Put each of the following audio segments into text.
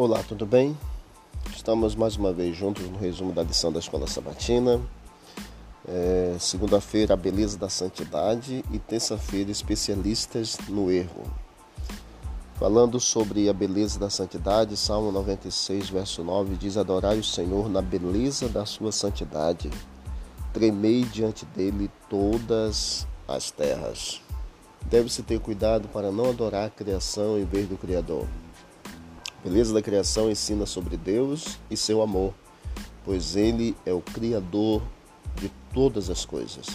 Olá, tudo bem? Estamos mais uma vez juntos no resumo da lição da Escola Sabatina. É, Segunda-feira, a beleza da santidade e terça-feira, especialistas no erro. Falando sobre a beleza da santidade, Salmo 96, verso 9 diz: Adorai o Senhor na beleza da sua santidade, tremei diante dele todas as terras. Deve-se ter cuidado para não adorar a criação em vez do Criador. Beleza da criação ensina sobre Deus e seu amor, pois Ele é o Criador de todas as coisas.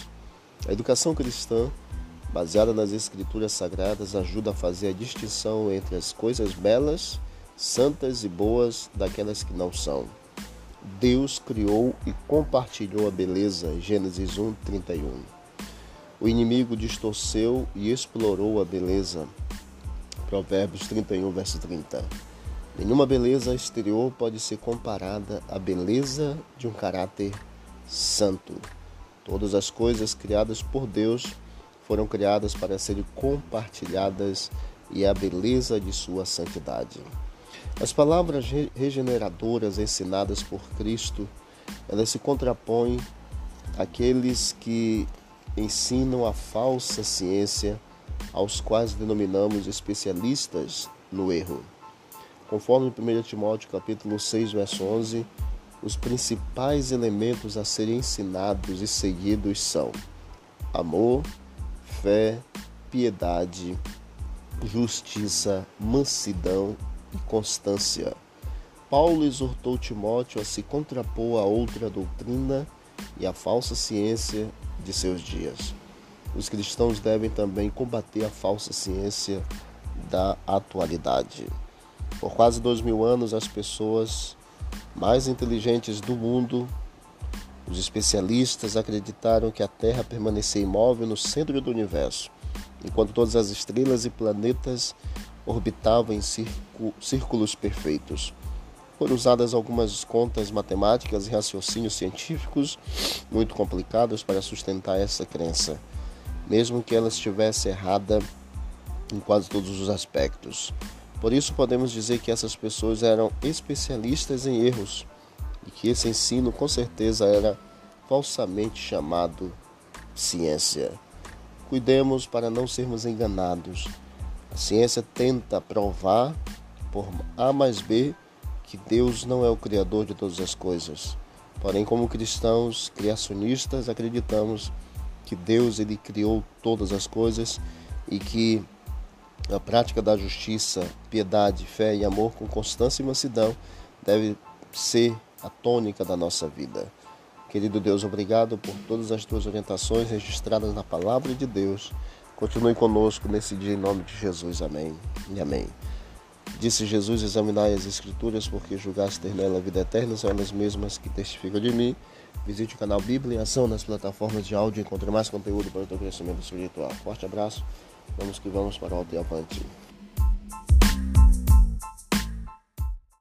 A educação cristã, baseada nas Escrituras Sagradas, ajuda a fazer a distinção entre as coisas belas, santas e boas daquelas que não são. Deus criou e compartilhou a beleza, Gênesis 1, 31. O inimigo distorceu e explorou a beleza, Provérbios 31, verso 30. Nenhuma beleza exterior pode ser comparada à beleza de um caráter santo. Todas as coisas criadas por Deus foram criadas para serem compartilhadas e a beleza de sua santidade. As palavras regeneradoras ensinadas por Cristo, elas se contrapõem àqueles que ensinam a falsa ciência, aos quais denominamos especialistas no erro. Conforme 1 Timóteo capítulo 6, verso 11, os principais elementos a serem ensinados e seguidos são amor, fé, piedade, justiça, mansidão e constância. Paulo exortou Timóteo a se contrapor a outra doutrina e a falsa ciência de seus dias. Os cristãos devem também combater a falsa ciência da atualidade. Por quase dois mil anos, as pessoas mais inteligentes do mundo, os especialistas, acreditaram que a Terra permanecia imóvel no centro do universo, enquanto todas as estrelas e planetas orbitavam em círculos perfeitos. Foram usadas algumas contas matemáticas e raciocínios científicos muito complicados para sustentar essa crença, mesmo que ela estivesse errada em quase todos os aspectos. Por isso podemos dizer que essas pessoas eram especialistas em erros e que esse ensino com certeza era falsamente chamado ciência. Cuidemos para não sermos enganados. A ciência tenta provar por A mais B que Deus não é o criador de todas as coisas. Porém, como cristãos criacionistas, acreditamos que Deus ele criou todas as coisas e que a prática da justiça, piedade, fé e amor com constância e mansidão deve ser a tônica da nossa vida. Querido Deus, obrigado por todas as tuas orientações registradas na palavra de Deus. Continue conosco nesse dia em nome de Jesus. Amém e amém. Disse Jesus: Examinai as Escrituras, porque julgaste ter nela a vida eterna, são elas mesmas que testificam de mim. Visite o canal Bíblia em Ação nas plataformas de áudio e encontre mais conteúdo para o teu crescimento espiritual. Forte abraço Vamos que vamos para o e avante.